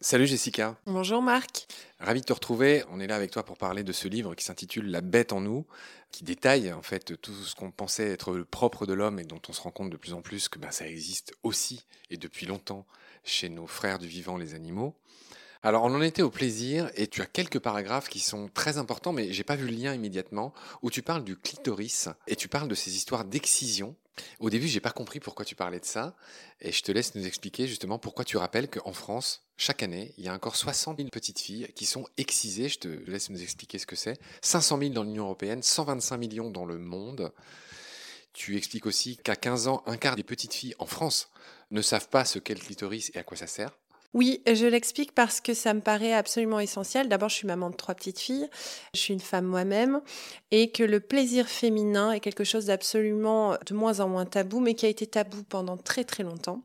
Salut Jessica. Bonjour Marc. Ravi de te retrouver. On est là avec toi pour parler de ce livre qui s'intitule La bête en nous, qui détaille en fait tout ce qu'on pensait être le propre de l'homme et dont on se rend compte de plus en plus que ben, ça existe aussi et depuis longtemps chez nos frères du vivant, les animaux. Alors on en était au plaisir et tu as quelques paragraphes qui sont très importants mais j'ai pas vu le lien immédiatement où tu parles du clitoris et tu parles de ces histoires d'excision au début, j'ai pas compris pourquoi tu parlais de ça, et je te laisse nous expliquer justement pourquoi tu rappelles qu'en France, chaque année, il y a encore 60 000 petites filles qui sont excisées. Je te laisse nous expliquer ce que c'est. 500 000 dans l'Union européenne, 125 millions dans le monde. Tu expliques aussi qu'à 15 ans, un quart des petites filles en France ne savent pas ce qu'est le clitoris et à quoi ça sert. Oui, je l'explique parce que ça me paraît absolument essentiel. D'abord, je suis maman de trois petites filles, je suis une femme moi-même, et que le plaisir féminin est quelque chose d'absolument de moins en moins tabou, mais qui a été tabou pendant très très longtemps,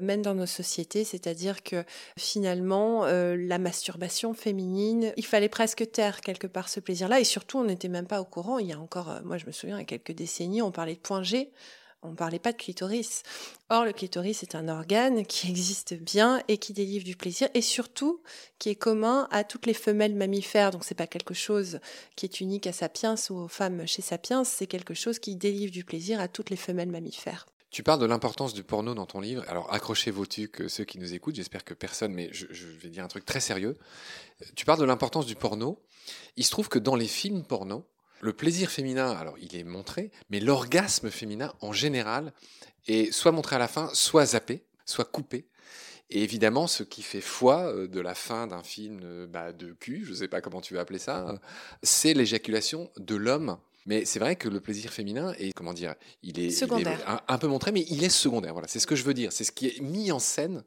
même dans nos sociétés. C'est-à-dire que finalement, euh, la masturbation féminine, il fallait presque taire quelque part ce plaisir-là, et surtout, on n'était même pas au courant. Il y a encore, euh, moi je me souviens, il y a quelques décennies, on parlait de point G on ne parlait pas de clitoris. Or, le clitoris est un organe qui existe bien et qui délivre du plaisir et surtout qui est commun à toutes les femelles mammifères. Donc, c'est pas quelque chose qui est unique à Sapiens ou aux femmes chez Sapiens, c'est quelque chose qui délivre du plaisir à toutes les femelles mammifères. Tu parles de l'importance du porno dans ton livre. Alors accrochez vos tuques, ceux qui nous écoutent. J'espère que personne, mais je, je, vais dire un truc très sérieux. Tu parles de l'importance du porno. Il se trouve que dans les films porno, le plaisir féminin, alors il est montré, mais l'orgasme féminin en général est soit montré à la fin, soit zappé, soit coupé. Et évidemment, ce qui fait foi euh, de la fin d'un film euh, bah, de cul, je ne sais pas comment tu vas appeler ça, c'est l'éjaculation de l'homme. Mais c'est vrai que le plaisir féminin est, comment dire, il est, un, peu montré, mais il est secondaire. Voilà, c'est ce que je veux dire. C'est ce qui est mis en scène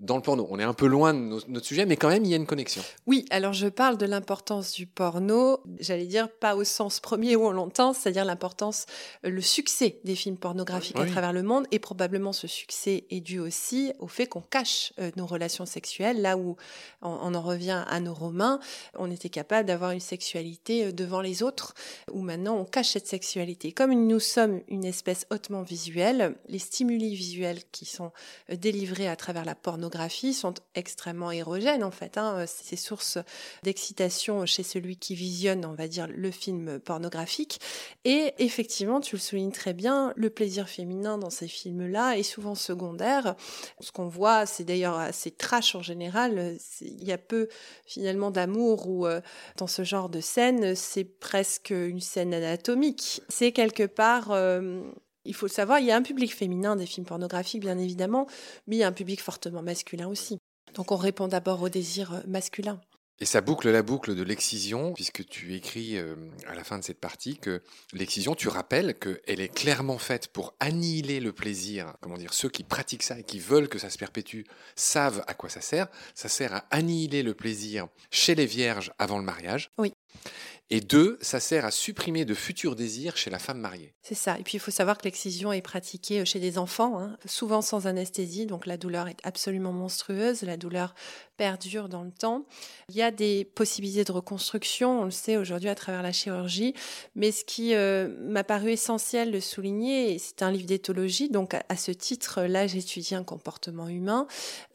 dans le porno. On est un peu loin de notre sujet, mais quand même, il y a une connexion. Oui, alors je parle de l'importance du porno, j'allais dire pas au sens premier où on l'entend, c'est-à-dire l'importance, euh, le succès des films pornographiques à travers le monde, et probablement ce succès est dû aussi au fait qu'on cache euh, nos relations sexuelles, là où on, en revient à nos Romains, on était capable d'avoir une sexualité euh, devant les autres, où maintenant on cache cette sexualité. Comme nous sommes une espèce hautement visuelle, les stimuli visuels qui sont délivrés à travers la pornographie, sont extrêmement érogènes en fait. Hein. C'est source d'excitation chez celui qui visionne, on va dire, le film pornographique. Et effectivement, tu le soulignes très bien, le plaisir féminin dans ces films-là est souvent secondaire. Ce qu'on voit, c'est d'ailleurs assez trash en général. Il y a peu finalement d'amour ou euh, dans ce genre de scène, c'est presque une scène anatomique. C'est quelque part euh, il faut le savoir, il y a un public féminin des films pornographiques, bien évidemment, mais il y a un public fortement masculin aussi. Donc on répond d'abord au désir euh, masculin. Et ça boucle la boucle de l'excision, puisque tu écris euh, à la fin de cette partie que l'excision, tu rappelles qu'elle est clairement faite pour annihiler le plaisir. Comment dire, ceux qui pratiquent ça et qui veulent que ça se perpétue savent à quoi ça sert. Ça sert à annihiler le plaisir chez les vierges avant le mariage. Oui. Et deux, ça sert à supprimer de futurs désirs chez la femme mariée. C'est ça. Et puis il faut savoir que l'excision est pratiquée chez des enfants, hein, souvent sans anesthésie, donc la douleur est absolument monstrueuse, la douleur perdure dans le temps. Il y a des possibilités de reconstruction, on le sait aujourd'hui à travers la chirurgie, mais ce qui euh, m'a paru essentiel de souligner, c'est un livre d'éthologie, donc à, ce titre, là j'étudie un comportement humain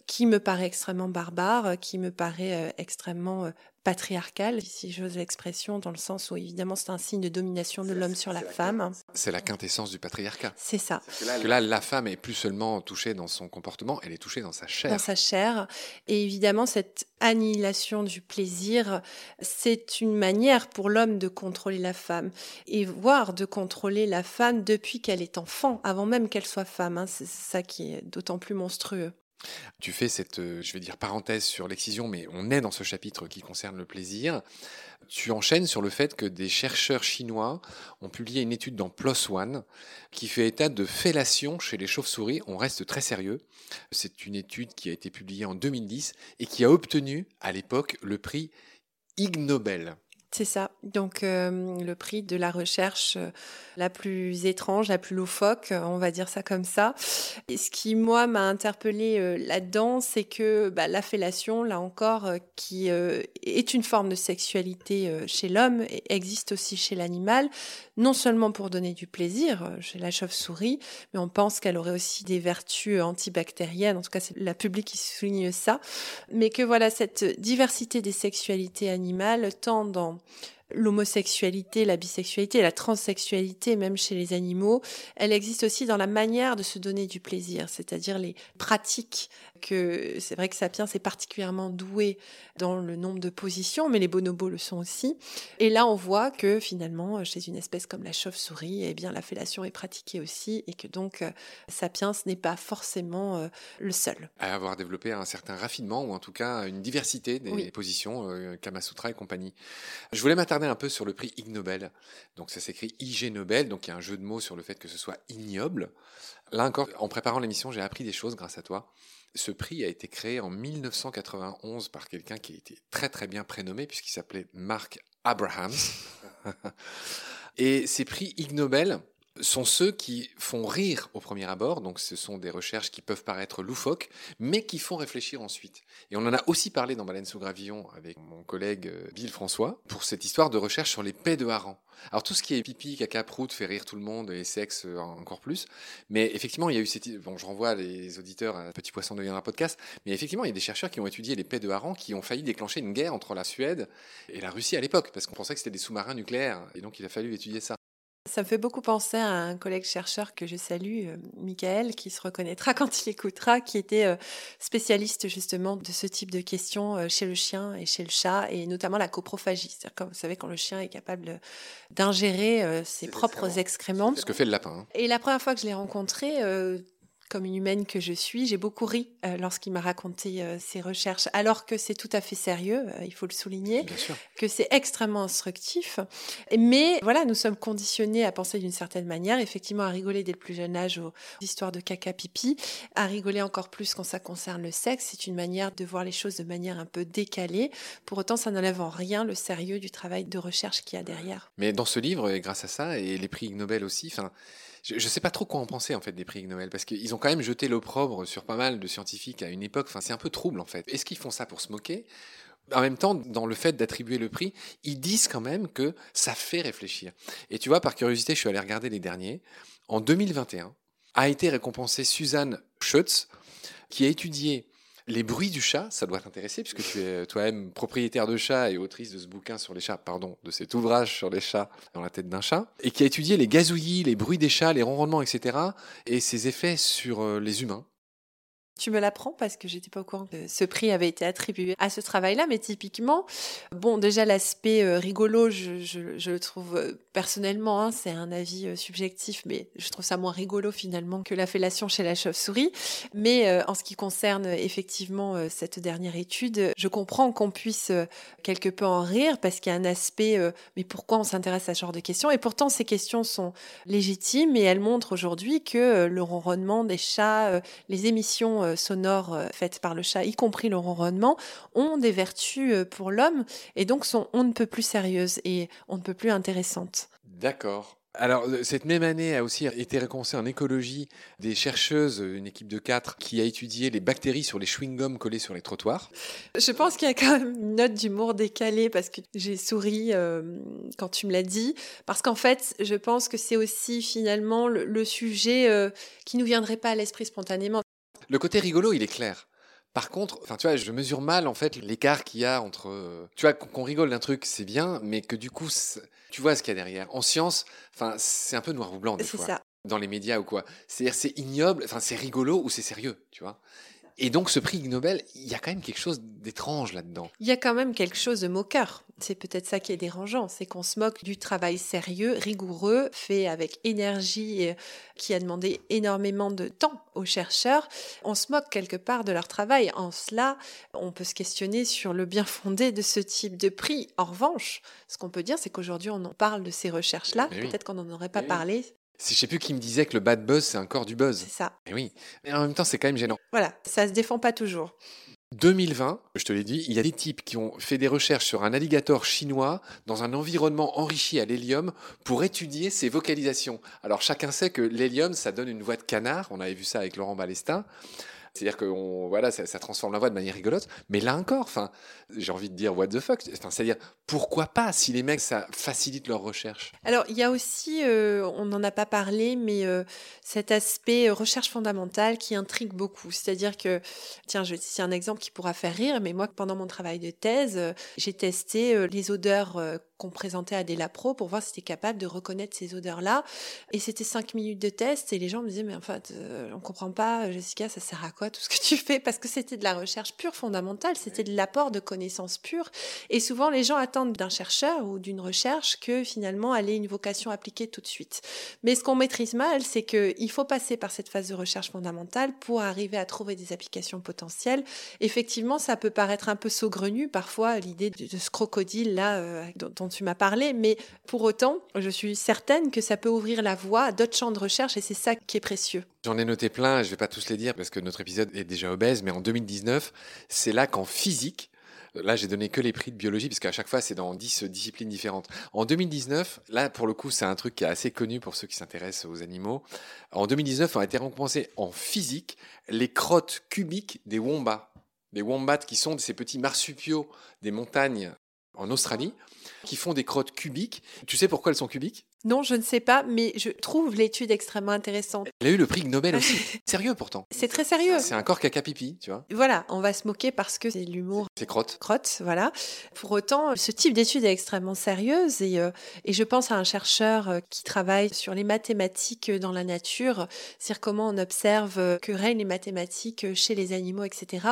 qui me paraît extrêmement barbare, qui me paraît euh, extrêmement euh, patriarcale, si j'ose l'expression, dans le sens où évidemment c'est un signe de domination de l'homme sur la, femme. C'est la quintessence du patriarcat. C'est ça. que là, la femme est plus seulement touchée dans son comportement, elle est touchée dans sa chair. Dans sa chair. Et évidemment, cette annihilation du plaisir, c'est une manière pour l'homme de contrôler la femme. Et voire de contrôler la femme depuis qu'elle est enfant, avant même qu'elle soit femme. Hein. C'est ça qui est d'autant plus monstrueux. Tu fais cette, euh, je vais dire, parenthèse sur l'excision, mais on est dans ce chapitre qui concerne le plaisir. Tu enchaînes sur le fait que des chercheurs chinois ont publié une étude dans PLOS ONE qui fait état de fellation chez les chauves-souris. On reste très sérieux. C'est une étude qui a été publiée en 2010 et qui a obtenu à l'époque le prix Ig Nobel. C'est ça. Donc euh, le prix de la recherche euh, la plus étrange, la plus loufoque, euh, on va dire ça comme ça. Et ce qui moi m'a interpellée là-dedans, c'est que bah, la fellation, là encore, qui est une forme de sexualité chez l'homme, existe aussi chez l'animal, non seulement pour donner du plaisir chez la chauve-souris, mais on pense qu'elle aurait aussi des vertus antibactériennes. En tout cas, c'est la public qui souligne ça. Mais que voilà cette diversité des sexualités animales, tant dans l'homosexualité, la bisexualité, la transsexualité, même chez les animaux, elle existe aussi dans la manière de se donner du plaisir, c'est-à-dire les pratiques que c'est vrai que Sapiens est particulièrement doué dans le nombre de positions, mais les bonobos le sont aussi. Et là, on voit que finalement, chez une espèce comme la chauve-souris, eh bien, la fellation est pratiquée aussi, et que donc euh, Sapiens n'est pas forcément euh, le seul. À avoir développé un certain raffinement, ou en tout cas une diversité des positions, euh, Kamasutra et compagnie. Je voulais m'attarder un peu sur le prix Ig Nobel. Donc ça s'écrit IG Nobel, donc il y a un jeu de mots sur le fait que ce soit ignoble. Là encore, en préparant l'émission, j'ai appris des choses grâce à toi. Ce prix a été créé en 1991 par quelqu'un qui a été très très bien prénommé puisqu'il s'appelait Mark Abrahams. Et ces prix Ig Nobel, sont ceux qui font rire au premier abord, donc ce sont des recherches qui peuvent paraître loufoques, mais qui font réfléchir ensuite. Et on en a aussi parlé dans Baleine sous gravillon avec mon collègue euh, Bill François, pour cette histoire de recherche sur les paix de harengs. Alors tout ce qui est pipi, caca, prout fait rire tout le monde et sexe euh, encore plus. Mais effectivement, il y a eu cette... Bon, je renvoie les auditeurs à Petit Poisson de un podcast, mais effectivement, il y a des chercheurs qui ont étudié les paix de harengs qui ont failli déclencher une guerre entre la Suède et la Russie à l'époque, parce qu'on pensait que c'était des sous-marins nucléaires, et donc il a fallu étudier ça. Ça me fait beaucoup penser à un collègue chercheur que je salue, euh, Michael, qui se reconnaîtra quand il écoutera, qui était euh, spécialiste justement de ce type de questions euh, chez le chien et chez le chat, et notamment la coprophagie. C'est-à-dire, comme vous savez, quand le chien est capable d'ingérer ses propres excréments. Ce que fait le lapin. Hein. Et la première fois que je l'ai rencontré, comme une humaine que je suis, j'ai beaucoup ri euh, lorsqu'il m'a raconté euh, ses recherches, alors que c'est tout à fait sérieux, euh, il faut le souligner, que c'est extrêmement instructif. Mais voilà, nous sommes conditionnés à penser d'une certaine manière, effectivement à rigoler dès le plus jeune âge aux histoires de caca pipi, à rigoler encore plus quand ça concerne le sexe. C'est une manière de voir les choses de manière un peu décalée. Pour autant, ça n'enlève en rien le sérieux du travail de recherche qu'il y a derrière. Mais dans ce livre, et grâce à ça, et les prix Nobel aussi, enfin je ne sais pas trop quoi en penser en fait des prix Nobel parce qu'ils ont quand même jeté l'opprobre sur pas mal de scientifiques à une époque. C'est un peu trouble en fait. Est-ce qu'ils font ça pour se moquer? En même temps, dans le fait d'attribuer le prix, ils disent quand même que ça fait réfléchir. Et tu vois, par curiosité, je suis allé regarder les derniers. En 2021, a été récompensée Suzanne Schutz, qui a étudié Les bruits du chat, ça doit t'intéresser puisque tu es toi-même propriétaire de chat et autrice de ce bouquin sur les chats, pardon, de cet ouvrage sur les chats dans la tête d'un chat, et qui a étudié les gazouillis, les bruits des chats, les ronronnements, etc., et ses effets sur euh, les humains. Tu me l'apprends parce que j'étais pas au courant que ce prix avait été attribué à ce travail-là, mais typiquement, bon, déjà l'aspect euh, rigolo, je, le trouve euh, personnellement, hein, c'est un avis euh, subjectif, mais je trouve ça moins rigolo finalement que la fellation chez la chauve-souris. Mais en ce qui concerne effectivement cette dernière étude, je comprends qu'on puisse quelque peu en rire parce qu'il y a un aspect, mais pourquoi on s'intéresse à ce genre de questions? Et pourtant, ces questions sont légitimes et elles montrent aujourd'hui que le ronronnement des chats, les émissions euh, sonores euh, faites par le chat, y compris le ronronnement, ont des vertus euh, pour l'homme et donc sont on ne peut plus sérieuses et on ne peut plus intéressantes. D'accord. Alors, cette même année a aussi été récompensée en écologie des chercheuses, une équipe de quatre, qui a étudié les bactéries sur les chewing-gums collés sur les trottoirs. Je pense qu'il y a quand même une note d'humour décalée parce que j'ai souri quand tu me l'as dit. Parce qu'en fait, je pense que c'est aussi finalement le, sujet qui nous viendrait pas à l'esprit spontanément. Le côté rigolo, il est clair. Par contre, enfin, tu vois, je mesure mal en fait l'écart qu'il y a entre, euh, tu vois, qu'on rigole d'un truc, c'est bien, mais que du coup, tu vois ce qu'il y a derrière. En science, enfin, c'est un peu noir ou blanc des fois. Ça. Dans les médias ou quoi. C'est-à-dire, c'est ignoble, enfin, c'est rigolo ou c'est sérieux, tu vois. Et donc, ce prix Nobel, il y a quand même quelque chose d'étrange là-dedans. Il y a quand même quelque chose de moqueur. C'est peut-être ça qui est dérangeant, c'est qu'on se moque du travail sérieux, rigoureux, fait avec énergie, et qui a demandé énormément de temps aux chercheurs. On se moque quelque part de leur travail. En cela, on peut se questionner sur le bien fondé de ce type de prix. En revanche, ce qu'on peut dire, c'est qu'aujourd'hui, on en parle de ces recherches-là. Peut-être qu'on n'en aurait pas parlé je sais plus qui me disait que le bad buzz, c'est encore du buzz. C'est ça. Et oui. Mais en même temps, c'est quand même gênant. Voilà, ça se défend pas toujours. 2020, je te l'ai dit, il y a des types qui ont fait des recherches sur un alligator chinois dans un environnement enrichi à l'hélium pour étudier ses vocalisations. Alors chacun sait que l'hélium, ça donne une voix de canard, on avait vu ça avec Laurent Balestin. C'est-à-dire que voilà, ça, transforme la voix de manière rigolote. Mais là encore, enfin, j'ai envie de dire what the fuck. C'est-à-dire pourquoi pas si les mecs ça facilite leur recherche? Alors il y a aussi, euh, on n'en a pas parlé, mais euh, cet aspect euh, recherche fondamentale qui intrigue beaucoup. C'est-à-dire que, tiens, je c'est un exemple qui pourra faire rire, mais moi pendant mon travail de thèse, j'ai testé les odeurs qu'on présentait à des lapros pour voir si c'était capable de reconnaître ces odeurs-là. Et c'était cinq minutes de test et les gens me disaient, mais en fait, on comprend pas, Jessica, ça sert à quoi tout ce que tu fais Parce que c'était de la recherche pure fondamentale, c'était de l'apport de connaissances pures. Et souvent, les gens attendent d'un chercheur ou d'une recherche que finalement, elle ait une vocation appliquée tout de suite. Mais ce qu'on maîtrise mal, c'est qu'il faut passer par cette phase de recherche fondamentale pour arriver à trouver des applications potentielles. Effectivement, ça peut paraître un peu saugrenu parfois, l'idée de, ce crocodile-là euh, dont tu m'as parlé, mais pour autant, je suis certaine que ça peut ouvrir la voie à d'autres champs de recherche et c'est ça qui est précieux. J'en ai noté plein, je ne vais pas tous les dire parce que notre épisode est déjà obèse, mais en 2019, c'est là qu'en physique, Là, j'ai donné que les prix de biologie, parce qu'à chaque fois, c'est dans 10 disciplines différentes. En 2019, là, pour le coup, c'est un truc qui est assez connu pour ceux qui s'intéressent aux animaux. En 2019, on a été récompensé en physique les crottes cubiques des wombats. Les wombats qui sont ces petits marsupiaux des montagnes en Australie qui font des crottes cubiques. Tu sais pourquoi elles sont cubiques? Non, je ne sais pas, mais je trouve l'étude extrêmement intéressante. Elle a eu le prix Nobel aussi. sérieux pourtant. C'est très sérieux. C'est un corps caca pipi, tu vois. Voilà, on va se moquer parce que c'est l'humour. C'est crotte. Crotte, voilà. Pour autant, ce type d'étude est extrêmement sérieuse et, euh, et je pense à un chercheur euh, qui travaille sur les mathématiques dans la nature, c'est-à-dire comment on observe euh, que règnent les mathématiques chez les animaux, etc.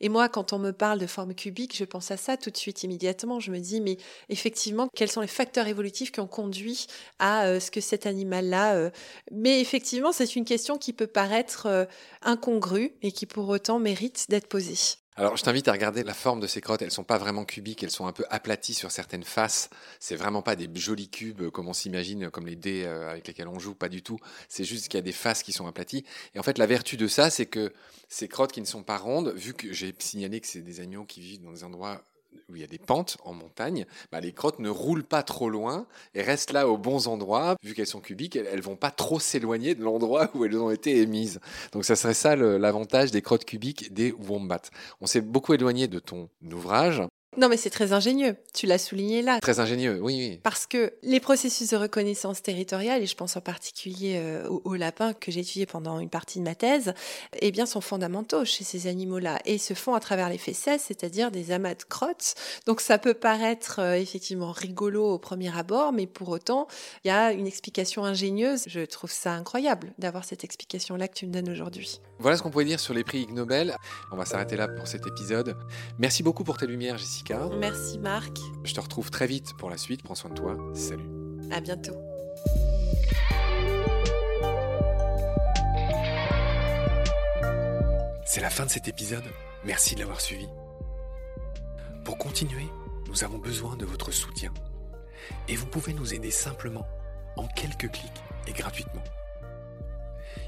Et moi, quand on me parle de forme cubique, je pense à ça tout de suite, immédiatement. Je me dis, mais effectivement, quels sont les facteurs évolutifs qui ont conduit à euh, ce que cet animal-là. Euh, mais effectivement, c'est une question qui peut paraître euh, incongrue et qui pour autant mérite d'être posée. Alors, je t'invite à regarder la forme de ces crottes. Elles sont pas vraiment cubiques, elles sont un peu aplaties sur certaines faces. C'est vraiment pas des jolis cubes comme on s'imagine, comme les dés avec lesquels on joue, pas du tout. C'est juste qu'il y a des faces qui sont aplaties. Et en fait, la vertu de ça, c'est que ces crottes qui ne sont pas rondes, vu que j'ai signalé que c'est des animaux qui vivent dans des endroits où il y a des pentes en montagne, bah, les crottes ne roulent pas trop loin et restent là aux bons endroits. Vu qu'elles sont cubiques, elles, ne vont pas trop s'éloigner de l'endroit où elles ont été émises. Donc ça serait ça l'avantage des crottes cubiques des wombats. On s'est beaucoup éloigné de ton ouvrage. Non, mais c'est très ingénieux. Tu l'as souligné là. Très ingénieux, oui, oui. Parce que les processus de reconnaissance territoriale, et je pense en particulier euh, aux, lapins que j'ai étudiés pendant une partie de ma thèse, eh bien, sont fondamentaux chez ces animaux-là et se font à travers les fesses, c'est-à-dire des amas de crottes. Donc, ça peut paraître euh, effectivement rigolo au premier abord, mais pour autant, il y a une explication ingénieuse. Je trouve ça incroyable d'avoir cette explication-là que tu me donnes aujourd'hui. Voilà ce qu'on pouvait dire sur les prix Ig Nobel. On va s'arrêter là pour cet épisode. Merci beaucoup pour tes lumières, Jessica. Merci Marc. Je te retrouve très vite pour la suite. Prends soin de toi. Salut. À bientôt. C'est la fin de cet épisode. Merci de l'avoir suivi. Pour continuer, nous avons besoin de votre soutien. Et vous pouvez nous aider simplement, en quelques clics et gratuitement.